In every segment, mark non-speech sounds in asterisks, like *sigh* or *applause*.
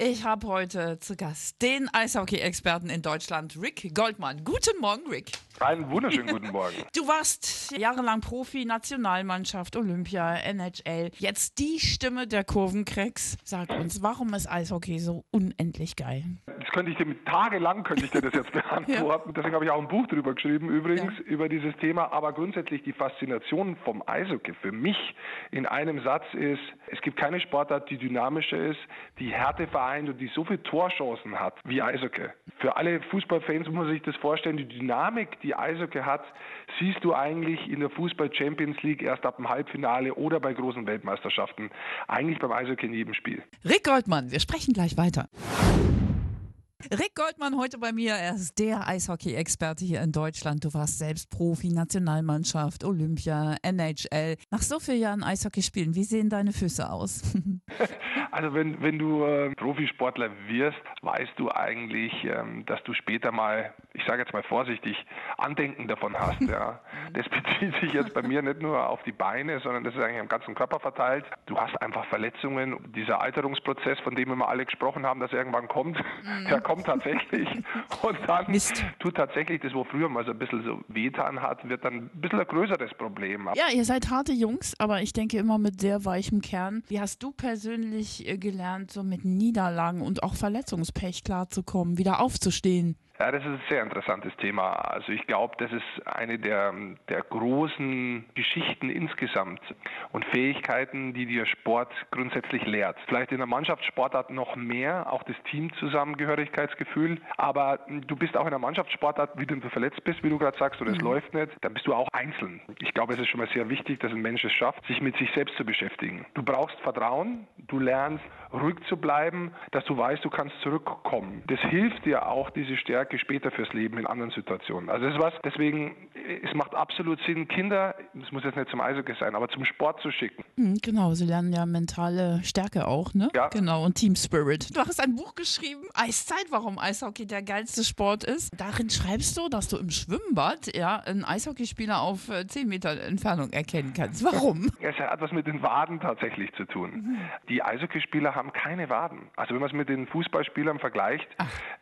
Ich habe heute zu Gast den Eishockey-Experten in Deutschland, Rick Goldmann. Guten Morgen, Rick. Einen wunderschönen guten Morgen. *laughs* Du warst jahrelang Profi, Nationalmannschaft, Olympia, NHL. Jetzt die Stimme der Kurvencracks. Sag uns, warum ist Eishockey so unendlich geil? Das könnte ich dir mit tagelang könnte ich dir das jetzt *laughs* beantworten. ja. Deswegen habe ich auch ein Buch darüber geschrieben, übrigens, ja. über dieses Thema. Aber grundsätzlich die Faszination vom Eishockey für mich in einem Satz ist, es gibt keine Sportart, die dynamischer ist, die Härte vereint und die so viele Torchancen hat wie Eishockey. Für alle Fußballfans muss man sich das vorstellen, die Dynamik, die die Eishockey hat, siehst du eigentlich in der Fußball Champions League erst ab dem Halbfinale oder bei großen Weltmeisterschaften. Eigentlich beim Eishockey in jedem Spiel. Rick Goldmann, wir sprechen gleich weiter. Rick Goldmann heute bei mir. Er ist der Eishockey-Experte hier in Deutschland. Du warst selbst Profi, Nationalmannschaft, Olympia, NHL. Nach so vielen Jahren Eishockey spielen, wie sehen deine Füße aus? *laughs* Also wenn, wenn du äh, Profisportler wirst, weißt du eigentlich, ähm, dass du später mal, ich sage jetzt mal vorsichtig, Andenken davon hast. Ja. *laughs* Das bezieht sich jetzt bei mir nicht nur auf die Beine, sondern das ist eigentlich am ganzen Körper verteilt. Du hast einfach Verletzungen. Dieser Alterungsprozess, von dem immer alle gesprochen haben, dass irgendwann kommt, mhm. der kommt tatsächlich. *laughs* Und dann Mist. tut tatsächlich das, wo früher mal so ein bisschen so wehtan hat, wird dann ein bisschen ein größeres Problem. Ja, ihr seid harte Jungs, aber ich denke immer mit sehr weichem Kern. Wie hast du persönlich äh, gelernt, so mit Niederlagen und auch Verletzungspech klarzukommen, wieder aufzustehen? Ja, das ist ein sehr interessantes Thema. Also ich glaube, das ist eine der, der großen Geschichten insgesamt und Fähigkeiten, die dir Sport grundsätzlich lehrt. Vielleicht in der Mannschaftssportart noch mehr, auch das Teamzusammengehörigkeitsgefühl. Aber du bist auch in der Mannschaftssportart, wie du verletzt bist, wie du gerade sagst, oder es mhm. läuft nicht, dann bist du auch einzeln. Ich glaube, es ist schon mal sehr wichtig, dass ein Mensch es schafft, sich mit sich selbst zu beschäftigen. Du brauchst Vertrauen, du lernst ruhig zu bleiben, dass du weißt, du kannst zurückkommen. Das hilft dir auch, diese Stärke Stärke später fürs Leben in anderen Situationen. Also das ist was, deswegen, es macht absolut Sinn, Kinder, das muss jetzt nicht zum Eishockey sein, aber zum Sport zu schicken. Mhm, genau, sie lernen ja mentale Stärke auch, ne? Ja. Genau, und Team Spirit. Du hast ein Buch geschrieben, Eiszeit, warum Eishockey der geilste Sport ist. Darin schreibst du, dass du im Schwimmbad ja einen Eishockeyspieler auf 10 äh, Meter Entfernung erkennen kannst. Warum? *laughs* Es hat was mit den Waden tatsächlich zu tun. Mhm. Die Eishockeyspieler haben keine Waden. Also wenn man es mit den Fußballspielern vergleicht,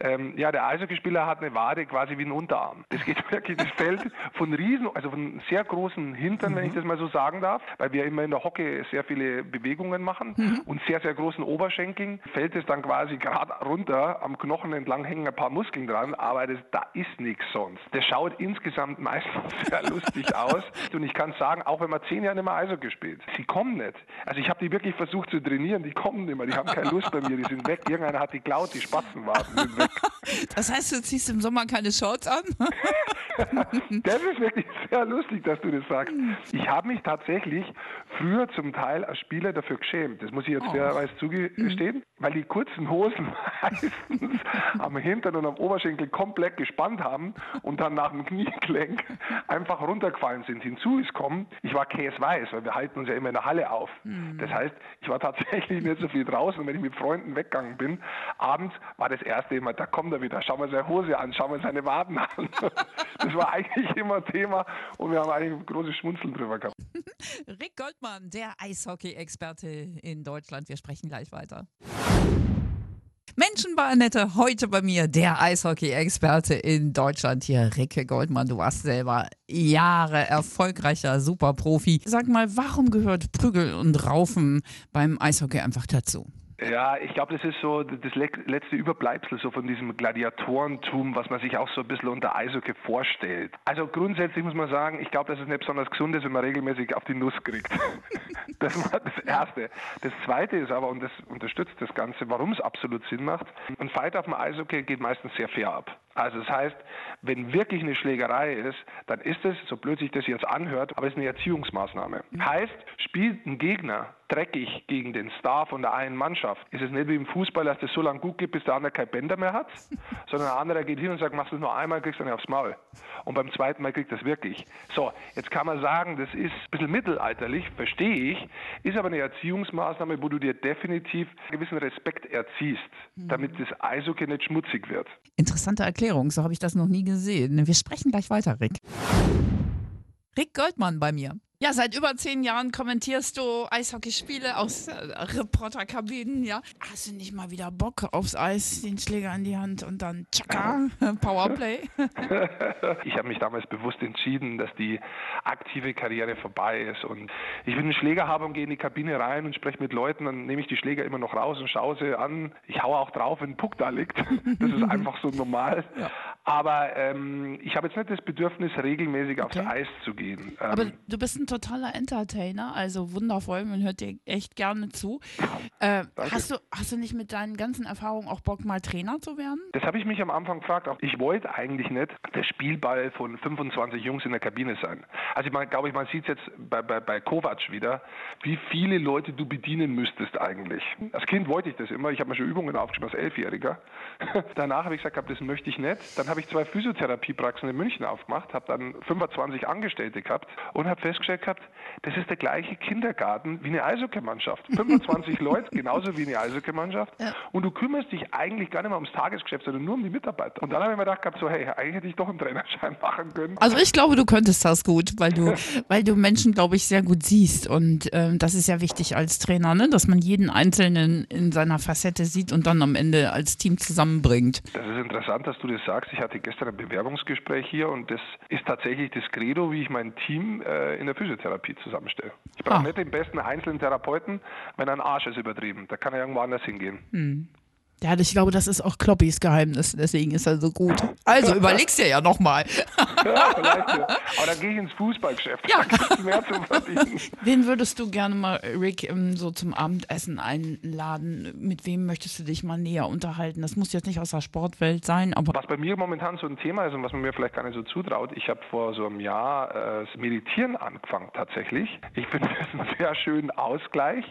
ähm, ja, der Eishockeyspieler Spieler hat eine Wade quasi wie ein Unterarm. Das geht *laughs* wirklich, das fällt von riesen, also von sehr großen Hintern, mhm. wenn ich mhm. das mal so sagen darf, weil wir immer in der Hockey sehr viele Bewegungen machen mhm. und sehr, sehr großen Oberschenkeln, fällt es dann quasi gerade runter, am Knochen entlang hängen ein paar Muskeln dran, aber das, da ist nichts sonst. Das schaut insgesamt meistens *laughs* sehr lustig aus und ich kann sagen, auch wenn man zehn Jahre nicht mehr Eishockey gespielt, sie kommen nicht. Also ich habe die wirklich versucht zu trainieren, die kommen nicht mehr, die haben keine Lust bei mir, die sind weg. Irgendeiner hat die klaut, die Spatzen waren sind weg. *laughs* Das heißt, ziehst im Sommer keine Shorts an? *laughs* das ist wirklich sehr lustig, dass du das sagst. Ich habe mich tatsächlich früher zum Teil als Spieler dafür geschämt. Das muss ich jetzt oh. fairerweise zugestehen, weil die kurzen Hosen *laughs* meistens am Hintern und am Oberschenkel komplett gespannt haben und dann nach dem Kniegelenk einfach runtergefallen sind. Hinzu ist kommen, ich war käseweiß, weil wir halten uns ja immer in der Halle auf. Mhm. Das heißt, ich war tatsächlich nicht so viel draußen. Wenn ich mit Freunden weggegangen bin, abends war das erste immer, da kommt er wieder, schau mal seine Hose an, schau mal seine Waden an. *laughs* Das war eigentlich immer Thema und wir haben eigentlich ein großes Schmunzeln drüber gehabt. *laughs* Rick Goldmann, der Eishockey-Experte in Deutschland. Wir sprechen gleich weiter. Menschen bei Annette, heute bei mir der Eishockey-Experte in Deutschland hier, Ricke Goldmann. Du warst selber Jahre erfolgreicher Superprofi. Sag mal, warum gehört Prügel und Raufen beim Eishockey einfach dazu? Ja, ich glaube, das ist so das letzte Überbleibsel so von diesem Gladiatorentum, was man sich auch so ein bisschen unter Eishockey vorstellt. Also grundsätzlich muss man sagen, ich glaube, dass es nicht besonders gesund ist, wenn man regelmäßig auf die Nuss kriegt. *laughs* das war das Erste. Das Zweite ist aber, und das unterstützt das Ganze, warum es absolut Sinn macht, ein Fight auf dem Eishockey geht meistens sehr fair ab. Also das heißt, wenn wirklich eine Schlägerei ist, dann ist es, so blöd sich das jetzt anhört, aber es ist eine Erziehungsmaßnahme. Mhm. Heißt, spielt ein Gegner dreckig gegen den Star von der einen Mannschaft, ist es nicht wie im Fußball, dass es so lange gut geht, bis der andere kein Bänder mehr hat, *laughs* sondern der andere geht hin und sagt, machst du es nur einmal, kriegst du dann aufs Maul. Und beim zweiten Mal kriegt das wirklich. So, jetzt kann man sagen, das ist ein bisschen mittelalterlich, verstehe ich, ist aber eine Erziehungsmaßnahme, wo du dir definitiv einen gewissen Respekt erziehst, mhm. damit das Eishockey nicht schmutzig wird. Interessante Erklärung, so habe ich das noch nie gesehen. Wir sprechen gleich weiter, Rick. Rick Goldmann bei mir. Ja, seit über zehn Jahren kommentierst du Eishockeyspiele aus äh, Reporterkabinen, ja. Hast du nicht mal wieder Bock aufs Eis, den Schläger in die Hand und dann tschakka, *laughs* Powerplay? *laughs* ich habe mich damals bewusst entschieden, dass die aktive Karriere vorbei ist und ich will einen Schläger haben und gehe in die Kabine rein und spreche mit Leuten, dann nehme ich die Schläger immer noch raus und schaue sie an. Ich haue auch drauf, wenn ein Puck da liegt. *laughs* Das ist einfach so normal. Ja. Aber ähm, ich habe jetzt nicht das Bedürfnis, regelmäßig okay. aufs Eis zu gehen. Ähm, Aber du bist ein totaler Entertainer, also wundervoll, man hört dir echt gerne zu. Äh, hast, du, hast du nicht mit deinen ganzen Erfahrungen auch Bock, mal Trainer zu werden? Das habe ich mich am Anfang gefragt. Auch ich wollte eigentlich nicht der Spielball von 25 Jungs in der Kabine sein. Also ich glaube, ich, man sieht es jetzt bei, bei, bei Kovac wieder, wie viele Leute du bedienen müsstest eigentlich. Als Kind wollte ich das immer. Ich habe mir schon Übungen aufgeschrieben als Elfjähriger. *laughs* Danach habe ich gesagt, das möchte ich nicht. Dann habe ich zwei Physiotherapiepraxen in München aufgemacht, habe dann 25 Angestellte gehabt und habe festgestellt gehabt, das ist der gleiche Kindergarten wie eine Eishockeymannschaft. *laughs* 25 Leute, genauso wie eine Eishockeymannschaft. Ja. Und du kümmerst dich eigentlich gar nicht mehr ums Tagesgeschäft, sondern nur um die Mitarbeiter. Und dann habe ich mir gedacht gehabt, so hey, eigentlich hätte ich doch einen Trainerschein *laughs* machen können. Also ich glaube, du könntest das gut, weil du, *laughs* weil du Menschen, glaube ich, sehr gut siehst. Und ähm, das ist ja wichtig als Trainer, ne? dass man jeden Einzelnen in seiner Facette sieht und dann am Ende als Team zusammenbringt. Das ist interessant, dass du das sagst. Ich hatte gestern ein Bewerbungsgespräch hier und das ist tatsächlich das Credo, wie ich mein Team äh, in der Physiotherapie zusammenstelle. Ich brauche ah. nicht den besten einzelnen Therapeuten, wenn ein Arsch ist übertrieben. Da kann er irgendwo anders hingehen. Hm. Ja, ich glaube, das ist auch Kloppis Geheimnis, deswegen ist er so gut. Also überlegst dir ja nochmal. *laughs* ja, vielleicht. Aber dann gehe ich ins Fußballgeschäft. Ja. mehr zu verdienen. Wen würdest du gerne mal, Rick, so zum Abendessen einladen? Mit wem möchtest du dich mal näher unterhalten? Das muss jetzt nicht aus der Sportwelt sein, aber. Was bei mir momentan so ein Thema ist und was man mir vielleicht gar nicht so zutraut, ich habe vor so einem Jahr äh, das Meditieren angefangen tatsächlich. Ich finde das einen sehr schönen Ausgleich.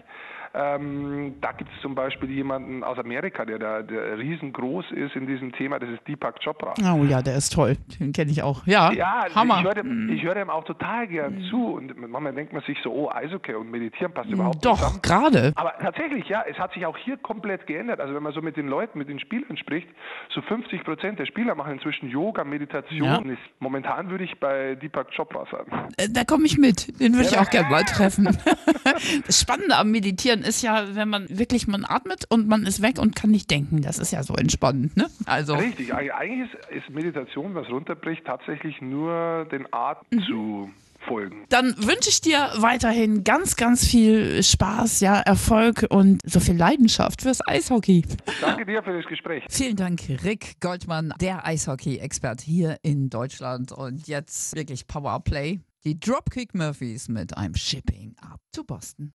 Ähm, da gibt es zum Beispiel jemanden aus Amerika, der da der riesengroß ist in diesem Thema, das ist Deepak Chopra. Oh ja, der ist toll, den kenne ich auch. Ja, ja Hammer. ich höre dem, mhm. hör dem auch total gern mhm. zu und manchmal denkt man sich so, oh, Eishockey und Meditieren passt mhm, überhaupt Doch, nicht Doch, gerade. Aber tatsächlich, ja, es hat sich auch hier komplett geändert. Also wenn man so mit den Leuten, mit den Spielern spricht, so 50 Prozent der Spieler machen inzwischen Yoga, Meditation. Ja. Momentan würde ich bei Deepak Chopra sagen. Äh, da komme ich mit, den würde ja. ich auch gerne mal treffen. *laughs* das Spannende am Meditieren ist ja, wenn man wirklich, man atmet und man ist weg und kann nicht denken. Das ist ja so entspannend, ne? Also. Richtig, eigentlich ist, ist Meditation, was runterbricht, tatsächlich nur den Atem mhm. zu folgen. Dann wünsche ich dir weiterhin ganz, ganz viel Spaß, ja, Erfolg und so viel Leidenschaft fürs Eishockey. Danke dir für das Gespräch. Vielen Dank, Rick Goldmann, der Eishockey-Expert hier in Deutschland. Und jetzt wirklich Powerplay. Die Dropkick Murphys mit einem Shipping up to Boston.